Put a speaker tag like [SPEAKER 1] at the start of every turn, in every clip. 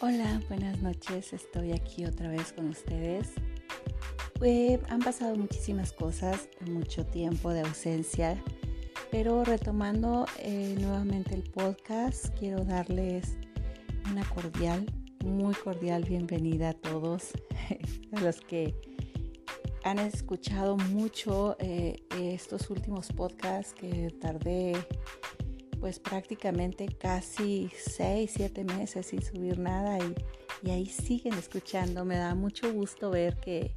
[SPEAKER 1] Hola, buenas noches. Estoy aquí otra vez con ustedes. Eh, han pasado muchísimas cosas, mucho tiempo de ausencia, pero retomando eh, nuevamente el podcast, quiero darles una cordial, muy cordial bienvenida a todos, a los que han escuchado mucho eh, estos últimos podcasts que tardé pues prácticamente casi 6, 7 meses sin subir nada y, ahí siguen escuchando. Me da mucho gusto ver que,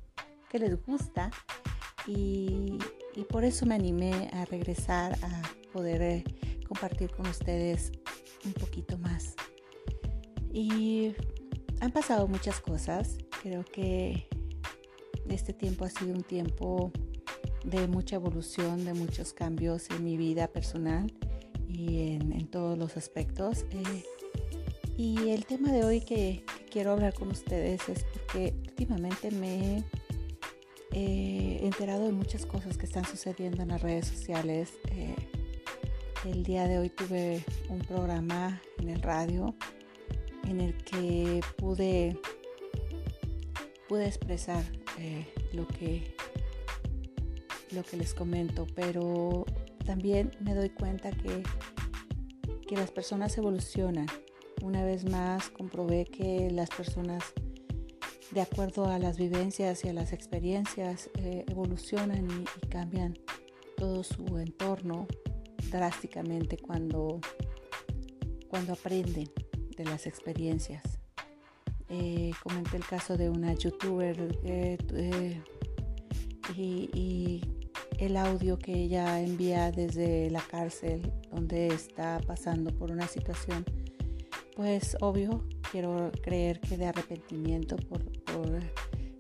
[SPEAKER 1] les gusta y, por eso me animé a regresar a poder eh, compartir con ustedes un poquito más. Y han pasado muchas cosas. Creo que este tiempo ha sido un tiempo de mucha evolución, de muchos cambios en mi vida personal y en, todos los aspectos. Eh, y el tema de hoy que, quiero hablar con ustedes es porque últimamente me he enterado de muchas cosas que están sucediendo en las redes sociales. Eh, el día de hoy tuve un programa en el radio en el que pude, pude expresar eh, lo, que, lo que les comento, pero también me doy cuenta que, que las personas evolucionan. Una vez más comprobé que las personas, de acuerdo a las vivencias y a las experiencias, eh, evolucionan y, cambian todo su entorno drásticamente cuando, cuando aprenden de las experiencias. Eh, comenté el caso de una youtuber eh, y, el audio que ella envía desde la cárcel donde está pasando por una situación, pues obvio, quiero creer que de arrepentimiento por,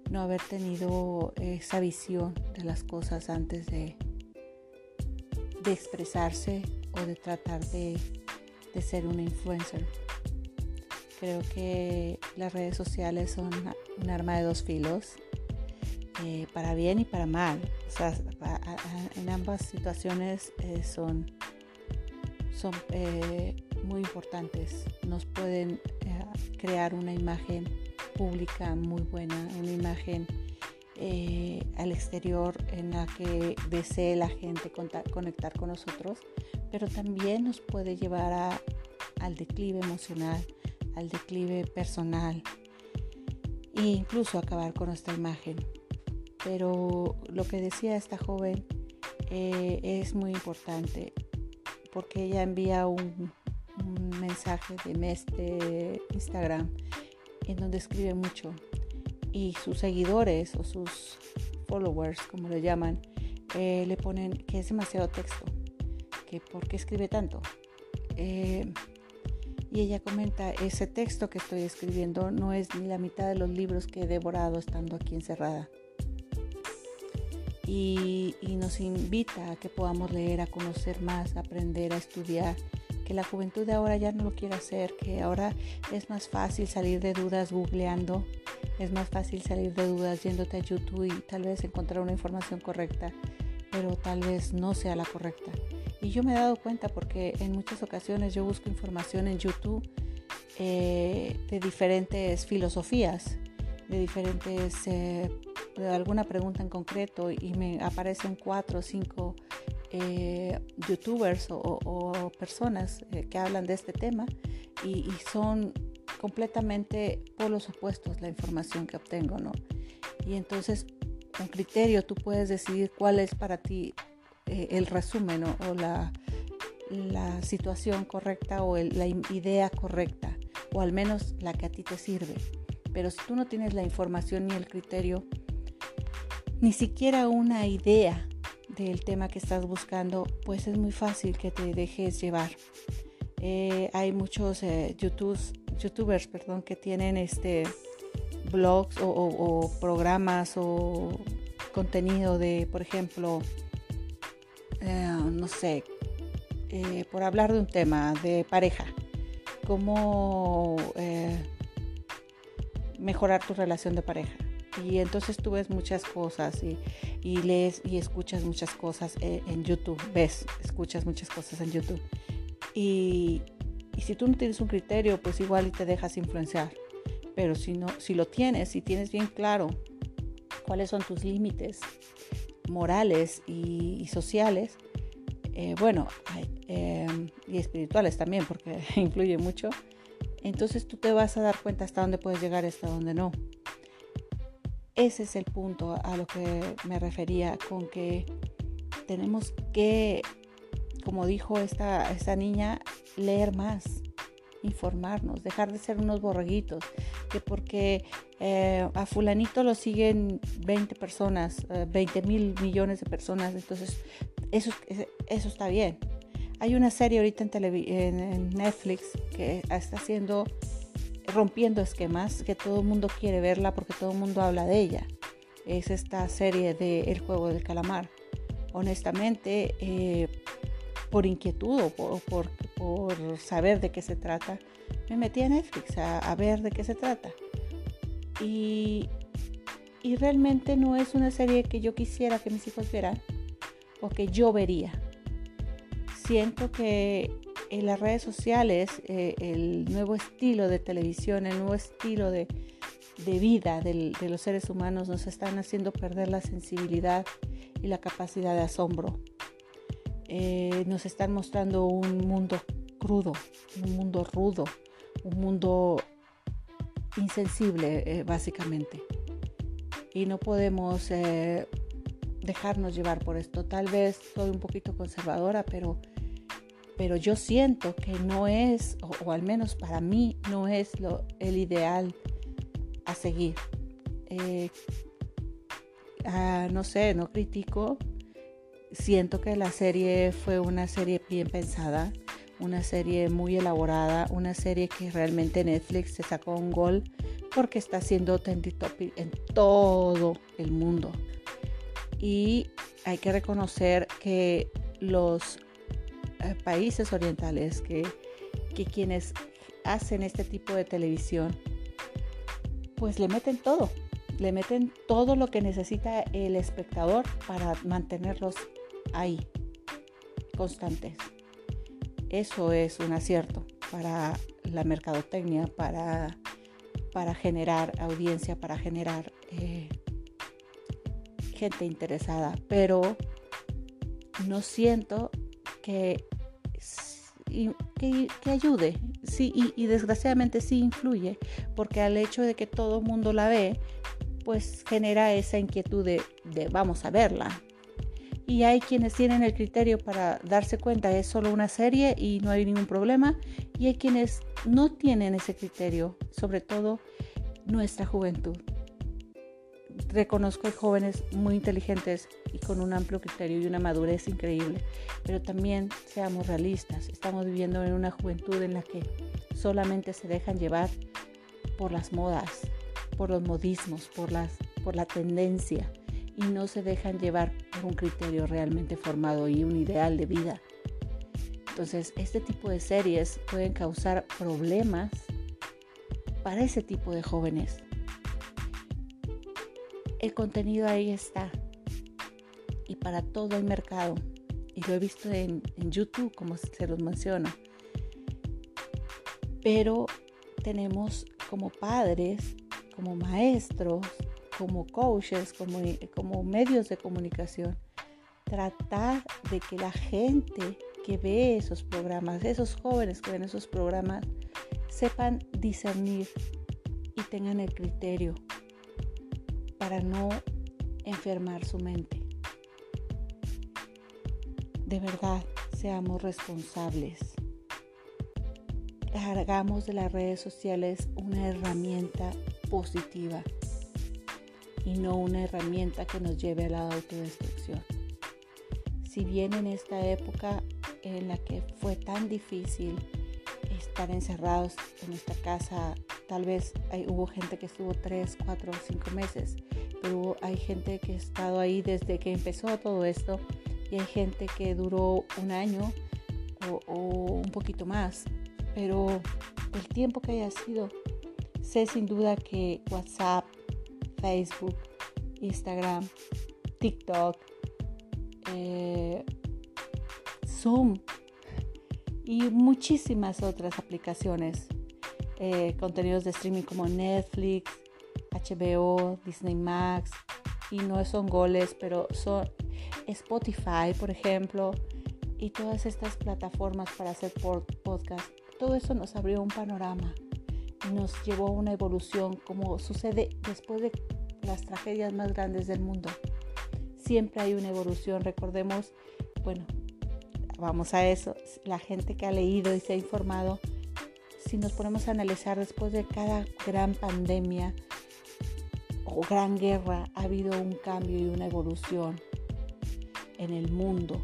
[SPEAKER 1] no haber tenido esa visión de las cosas antes de, de expresarse o de tratar de, de ser una influencer. Creo que las redes sociales son un arma de dos filos eh, para bien y para mal. O sea, en ambas situaciones eh, son, son eh, muy importantes. Nos pueden crear una imagen pública muy buena, una imagen al exterior en la que desee la gente conectar con nosotros, pero también nos puede llevar al declive emocional, al declive personal e incluso acabar con nuestra imagen. Pero lo que decía esta joven eh, es muy importante porque ella envía un, mensaje de mes de Instagram en donde escribe mucho y sus seguidores o sus followers, como le llaman, eh, le ponen que es demasiado texto, que por qué escribe tanto. Eh, y ella comenta, ese texto que estoy escribiendo no es ni la mitad de los libros que he devorado estando aquí encerrada y, nos invita a que podamos leer, a conocer más, a aprender, a estudiar, que la juventud de ahora ya no lo quiere hacer, que ahora es más fácil salir de dudas googleando, es más fácil salir de dudas yéndote a YouTube y tal vez encontrar una información correcta, pero tal vez no sea la correcta. Y yo me he dado cuenta porque en muchas ocasiones yo busco información en YouTube eh, de diferentes filosofías, de diferentes eh, de alguna pregunta en concreto y me aparecen cuatro o cinco eh, youtubers o, personas eh, que hablan de este tema y, son completamente polos opuestos la información que obtengo, ¿no? Y entonces con criterio tú puedes decidir cuál es para ti eh, el resumen o la, la, situación correcta o la idea correcta o al menos la que a ti te sirve. Pero si tú no tienes la información ni el criterio, ni siquiera una idea del tema que estás buscando, pues es muy fácil que te dejes llevar. Eh, hay muchos eh, youtubers perdón, que tienen este, blogs o, programas o contenido de, por ejemplo, eh, no sé, por hablar de un tema de pareja, cómo mejorar tu relación de pareja y entonces tú ves muchas cosas y, lees y escuchas muchas cosas eh, en YouTube, ves, escuchas muchas cosas en YouTube. Y, si tú no tienes un criterio, pues igual y te dejas influenciar Pero si no, si lo tienes, si tienes bien claro cuáles son tus límites morales y, sociales, eh, bueno, em, y espirituales también, porque influye mucho, entonces tú te vas a dar cuenta hasta dónde puedes llegar y hasta dónde no. Ese es el punto a lo que me refería con que tenemos que, como dijo esta, esta niña, leer más, informarnos, dejar de ser unos borreguitos, que porque eh, a fulanito lo siguen 20 personas, 20 eh, mil millones de personas, entonces eso, eso está bien. Hay una serie ahorita en, en, Netflix que está haciendo, rompiendo esquemas, que todo el mundo quiere verla porque todo el mundo habla de ella. Es esta serie de El juego del calamar. Honestamente, eh, por inquietud o por, por, saber de qué se trata, me metí a Netflix a, ver de qué se trata. Y, y, realmente no es una serie que yo quisiera que mis hijos vieran o que yo vería. Siento que en las redes sociales, eh, el nuevo estilo de televisión, el nuevo estilo de, vida de los seres humanos nos están haciendo perder la sensibilidad y la capacidad de asombro. Eh, nos están mostrando un mundo crudo, un mundo rudo, un mundo insensible eh, básicamente. Y no podemos eh, dejarnos llevar por esto. Tal vez soy un poquito conservadora, pero, pero yo siento que no es, o, al menos para mí, no es lo, el ideal a seguir. Ah, no sé, no critico, siento que la serie fue una serie bien pensada, una serie muy elaborada, una serie que realmente Netflix se sacó un gol porque está haciendo trending topic en todo el mundo. Y hay que reconocer que los eh, países orientales, que, que quienes hacen este tipo de televisión, pues le meten todo, le meten todo lo que necesita el espectador para mantenerlos ahí, constantes. Eso es un acierto para la mercadotecnia, para, para generar audiencia, para generar eh, gente interesada. Pero no siento que, que, ayude. Sí, y, desgraciadamente sí influye, porque al hecho de que todo el mundo la ve, pues genera esa inquietud de vamos a verla, y hay quienes tienen el criterio para darse cuenta es solo una serie y no hay ningún problema y hay quienes no tienen ese criterio, sobre todo nuestra juventud. Reconozco jóvenes muy inteligentes y con un amplio criterio y una madurez increíble, pero también seamos realistas, estamos viviendo en una juventud en la que solamente se dejan llevar por las modas, por los modismos, por, por la tendencia y no se dejan llevar por un criterio realmente formado y un ideal de vida. Entonces, este tipo de series pueden causar problemas para ese tipo de jóvenes. El contenido ahí está y para todo el mercado. Y lo he visto en, YouTube, como se los menciono. Pero tenemos como padres, como maestros, como coaches, como, como medios de comunicación, tratar de que la gente que ve esos programas, esos jóvenes que ven esos programas, sepan discernir y tengan el criterio para no enfermar su mente. De verdad, seamos responsables. Hagamos de las redes sociales una herramienta positiva y no una herramienta que nos lleve a la autodestrucción. Si bien en esta época en la que fue tan difícil estar encerrados en esta casa, tal vez hubo gente que estuvo 3, 4, 5 meses, pero hay gente que ha estado ahí desde que empezó todo esto y hay gente que duró un año o, o un poquito más, pero el tiempo que haya sido, sé sin duda que WhatsApp, Facebook, Instagram, TikTok, eh, Zoom y muchísimas otras aplicaciones eh, contenidos de streaming como Netflix, HBO, Disney Max, y no son goles, pero son Spotify, por ejemplo, y todas estas plataformas para hacer podcast. Todo eso nos abrió un panorama y nos llevó a una evolución como sucede después de las tragedias más grandes del mundo. Siempre hay una evolución, recordemos, bueno, vamos a eso, la gente que ha leído y se ha informado, si nos ponemos a analizar después de cada gran pandemia o gran guerra, ha habido un cambio y una evolución en el mundo.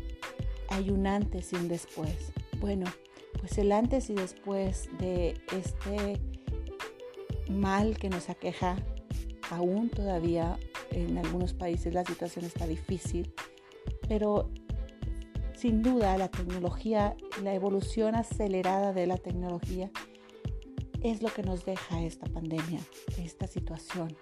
[SPEAKER 1] Hay un antes y un después. Bueno, pues el antes y después de este mal que nos aqueja, aún todavía en algunos países la situación está difícil, pero sin duda la tecnología, la evolución acelerada de la tecnología es lo que nos deja esta pandemia, esta situación.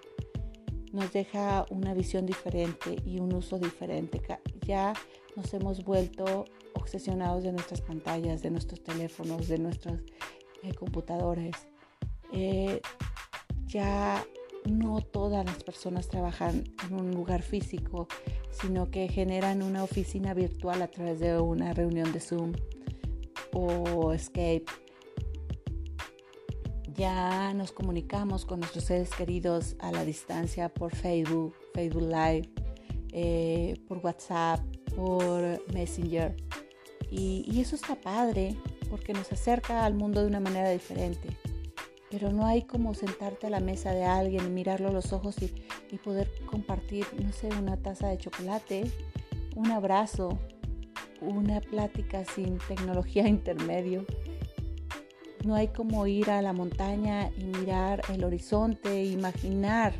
[SPEAKER 1] Nos deja una visión diferente y un uso diferente. Ya nos hemos vuelto obsesionados de nuestras pantallas, de nuestros teléfonos, de nuestros eh, computadores. Eh, ya no todas las personas trabajan en un lugar físico, sino que generan una oficina virtual a través de una reunión de Zoom o Skype. Ya nos comunicamos con nuestros seres queridos a la distancia por Facebook, Facebook Live, eh, por WhatsApp, por Messenger. Y, y eso está padre porque nos acerca al mundo de una manera diferente pero no hay como sentarte a la mesa de alguien, mirarlo a los ojos y, poder compartir, no sé, una taza de chocolate, un abrazo, una plática sin tecnología intermedio. No hay como ir a la montaña y mirar el horizonte, imaginar,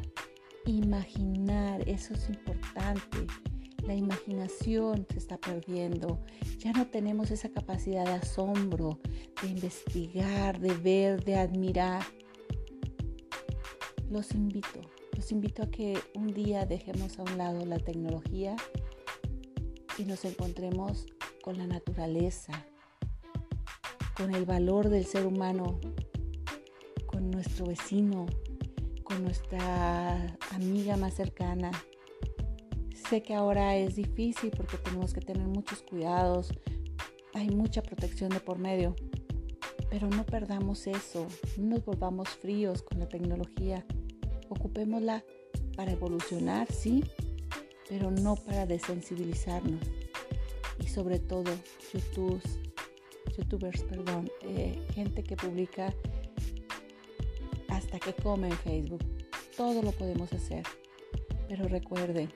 [SPEAKER 1] imaginar, eso es importante. La imaginación se está perdiendo. Ya no tenemos esa capacidad de asombro, de investigar, de ver, de admirar. Los invito, los invito a que un día dejemos a un lado la tecnología y nos encontremos con la naturaleza, con el valor del ser humano, con nuestro vecino, con nuestra amiga más cercana, Sé que ahora es difícil porque tenemos que tener muchos cuidados, hay mucha protección de por medio, pero no perdamos eso, no nos volvamos fríos con la tecnología, ocupémosla para evolucionar, sí, pero no para desensibilizarnos. Y sobre todo, YouTubers, YouTubers, perdón, eh, gente que publica hasta que come en Facebook. Todo lo podemos hacer. Pero recuerden,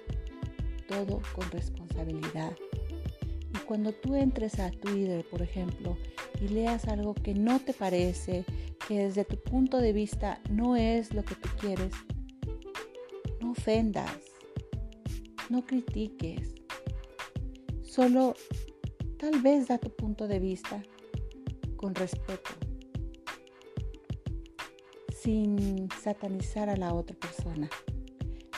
[SPEAKER 1] todo con responsabilidad. Y cuando tú entres a Twitter, por ejemplo, y leas algo que no te parece, que desde tu punto de vista no es lo que tú quieres, no ofendas, no critiques, solo tal vez da tu punto de vista con respeto, sin satanizar a la otra persona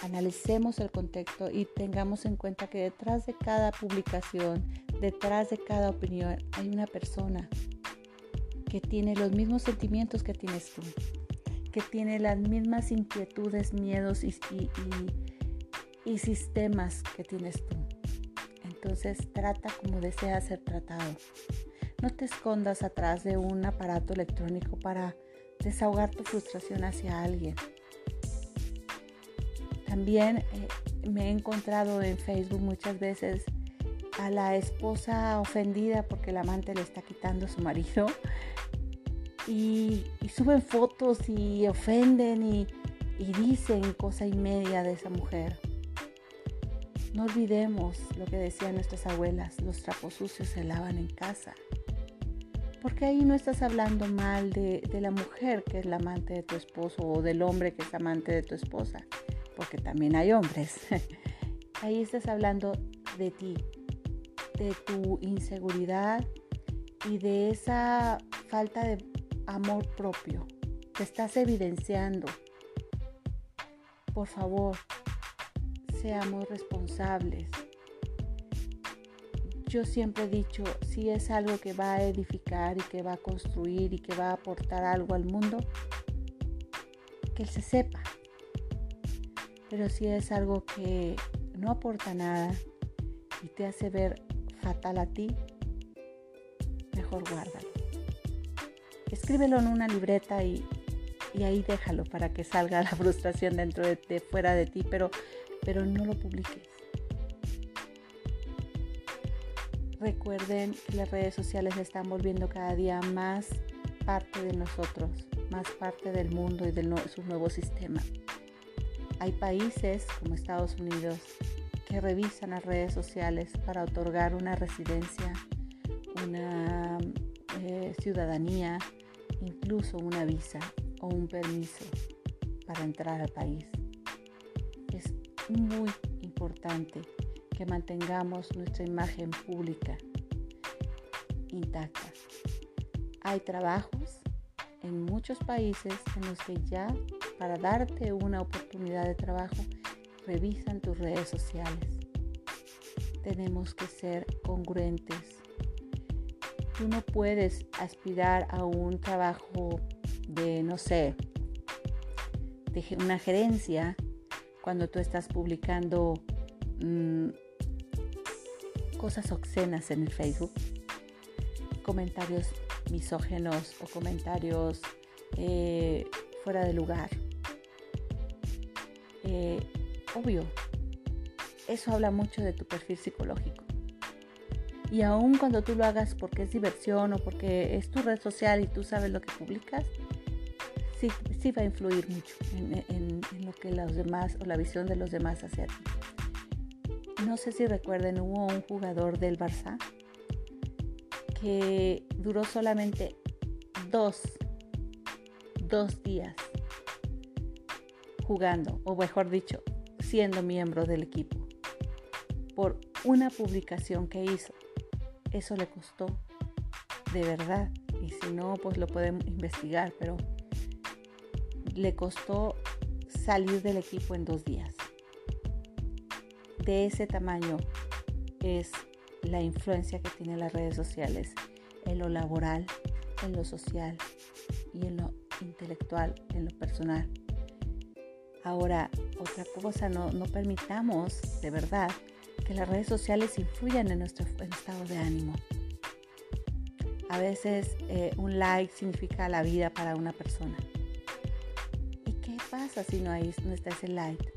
[SPEAKER 1] analicemos el contexto y tengamos en cuenta que detrás de cada publicación, detrás de cada opinión, hay una persona que tiene los mismos sentimientos que tienes tú, que tiene las mismas inquietudes, miedos y, y, sistemas que tienes tú. Entonces trata como deseas ser tratado. No te escondas atrás de un aparato electrónico para desahogar tu frustración hacia alguien. También eh, me he encontrado en Facebook muchas veces a la esposa ofendida porque el amante le está quitando a su marido y, suben fotos y ofenden y, y dicen cosa y media de esa mujer. No olvidemos lo que decían nuestras abuelas, los trapos sucios se lavan en casa. Porque ahí no estás hablando mal de, de, la mujer que es la amante de tu esposo o del hombre que es amante de tu esposa porque también hay hombres. Ahí estás hablando de ti, de tu inseguridad y de esa falta de amor propio que estás evidenciando. Por favor, seamos responsables. yo siempre he dicho, si es algo que va a edificar y que va a construir y que va a aportar algo al mundo, que se sepa. Pero si es algo que no aporta nada y te hace ver fatal a ti, mejor guárdalo. Escríbelo en una libreta y, ahí déjalo para que salga la frustración dentro de, de fuera de ti, pero, pero no lo publiques. Recuerden que las redes sociales están volviendo cada día más parte de nosotros, más parte del mundo y de su nuevo sistema. Hay países como Estados Unidos que revisan las redes sociales para otorgar una residencia, una eh, ciudadanía, incluso una visa o un permiso para entrar al país. Muy importante que mantengamos nuestra imagen pública intacta. Hay trabajos en muchos países en los que ya para darte una oportunidad de trabajo revisan tus redes sociales. Tenemos que ser congruentes. Tú no puedes aspirar a un trabajo de, no sé, de una gerencia cuando tú estás publicando mm, cosas obscenas en el Facebook, comentarios misógenos o comentarios eh, fuera de lugar. Eh, obvio, eso habla mucho de tu perfil psicológico. Y aun cuando tú lo hagas porque es diversión o porque es tu red social y tú sabes lo que publicas, sí, sí va a influir mucho en, en, lo que los demás o la visión de los demás hacia ti no sé si recuerden, hubo un jugador del Barça que duró solamente dos, dos días jugando, o mejor dicho, siendo miembro del equipo, por una publicación que hizo. Eso le costó, de verdad, y si no, pues lo podemos investigar, pero le costó salir del equipo en dos días de ese tamaño es la influencia que tienen las redes sociales en lo laboral, en lo social y en lo intelectual, en lo personal. Ahora, otra cosa, no, permitamos de verdad que las redes sociales influyan en nuestro estado de ánimo. A veces eh, un like significa la vida para una persona. ¿Y qué pasa si no, hay, no está ese like?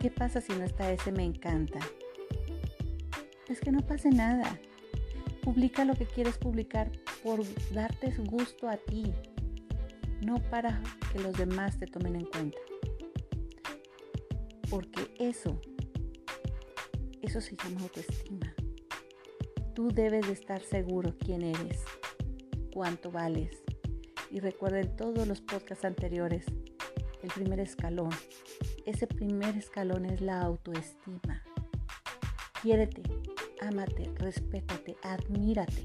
[SPEAKER 1] ¿Qué pasa si no está ese me encanta? Es que no pase nada. Publica lo que quieres publicar por darte gusto a ti, no para que los demás te tomen en cuenta. Porque eso, eso se llama autoestima. Tú debes de estar seguro quién eres, cuánto vales. Y recuerden todos los podcasts anteriores, el primer escalón ese primer escalón es la autoestima. Quiérete, ámate, respétate, admírate.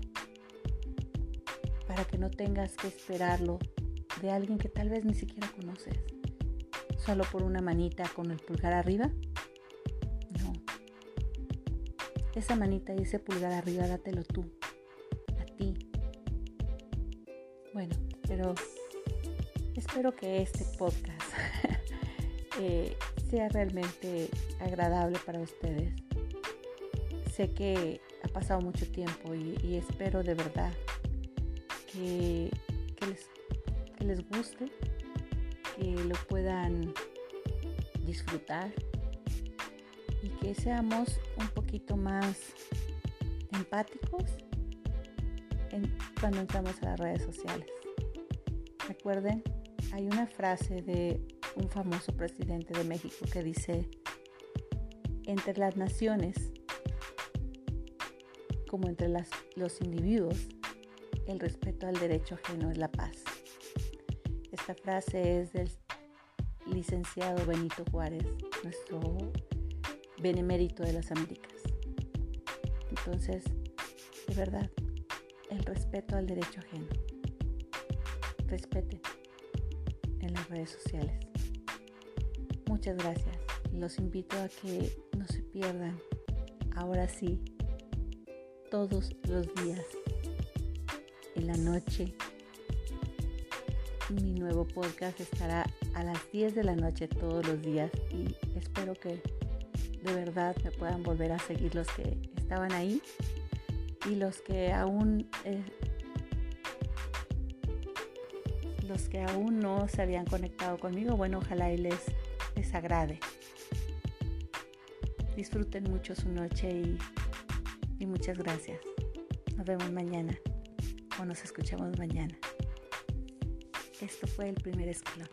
[SPEAKER 1] Para que no tengas que esperarlo de alguien que tal vez ni siquiera conoces. Solo por una manita con el pulgar arriba. No. Esa manita y ese pulgar arriba dátelo tú. A ti. Bueno, pero espero que este podcast eh, sea realmente agradable para ustedes. Sé que ha pasado mucho tiempo y, espero de verdad que, les, que les guste, que lo puedan disfrutar y que seamos un poquito más empáticos cuando entramos a las redes sociales. Recuerden, hay una frase de un famoso presidente de México que dice, entre las naciones, como entre los individuos, el respeto al derecho ajeno es la paz. Esta frase es del licenciado Benito Juárez, nuestro benemérito de las Américas. Entonces, de verdad, el respeto al derecho ajeno. Respeten en las redes sociales. Muchas gracias. Los invito a que no se pierdan, ahora sí, todos los días. En la noche, mi nuevo podcast estará a las 10 de la noche todos los días y espero que de verdad me puedan volver a seguir los que estaban ahí y los que aún eh, los que aún no se habían conectado conmigo, bueno, ojalá y les, les agrade. Disfruten mucho su noche y, y muchas gracias. Nos vemos mañana o nos escuchamos mañana. Esto fue el primer escalón.